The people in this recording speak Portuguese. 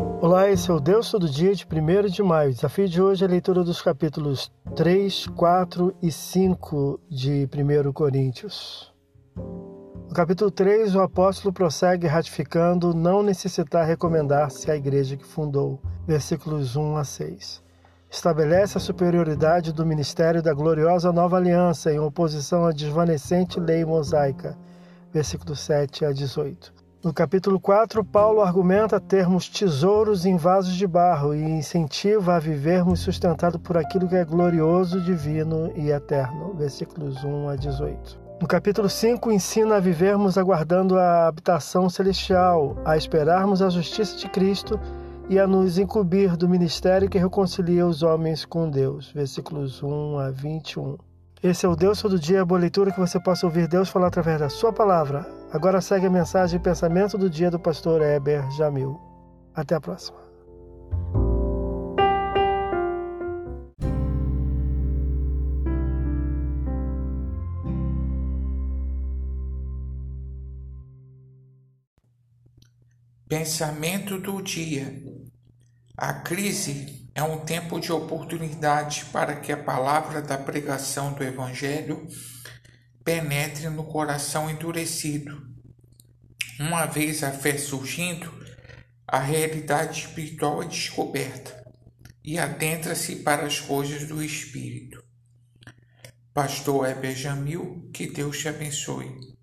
Olá, esse é o Deus Todo Dia de 1 de maio. O desafio de hoje é a leitura dos capítulos 3, 4 e 5 de 1 Coríntios. No capítulo 3, o apóstolo prossegue ratificando não necessitar recomendar-se à igreja que fundou, versículos 1 a 6. Estabelece a superioridade do ministério da gloriosa nova aliança em oposição à desvanecente lei mosaica, versículos 7 a 18. No capítulo 4, Paulo argumenta termos tesouros em vasos de barro e incentiva a vivermos sustentado por aquilo que é glorioso, divino e eterno. Versículos 1 a 18. No capítulo 5, ensina a vivermos aguardando a habitação celestial, a esperarmos a justiça de Cristo e a nos incumbir do ministério que reconcilia os homens com Deus. Versículos 1 a 21. Esse é o Deus Todo Dia, boa leitura que você possa ouvir Deus falar através da sua palavra. Agora segue a mensagem e pensamento do dia do pastor Heber Jamil. Até a próxima. Pensamento do dia. A crise é um tempo de oportunidade para que a palavra da pregação do Evangelho penetre no coração endurecido. Uma vez a fé surgindo, a realidade espiritual é descoberta e adentra-se para as coisas do Espírito. Pastor Heber Jamil, que Deus te abençoe.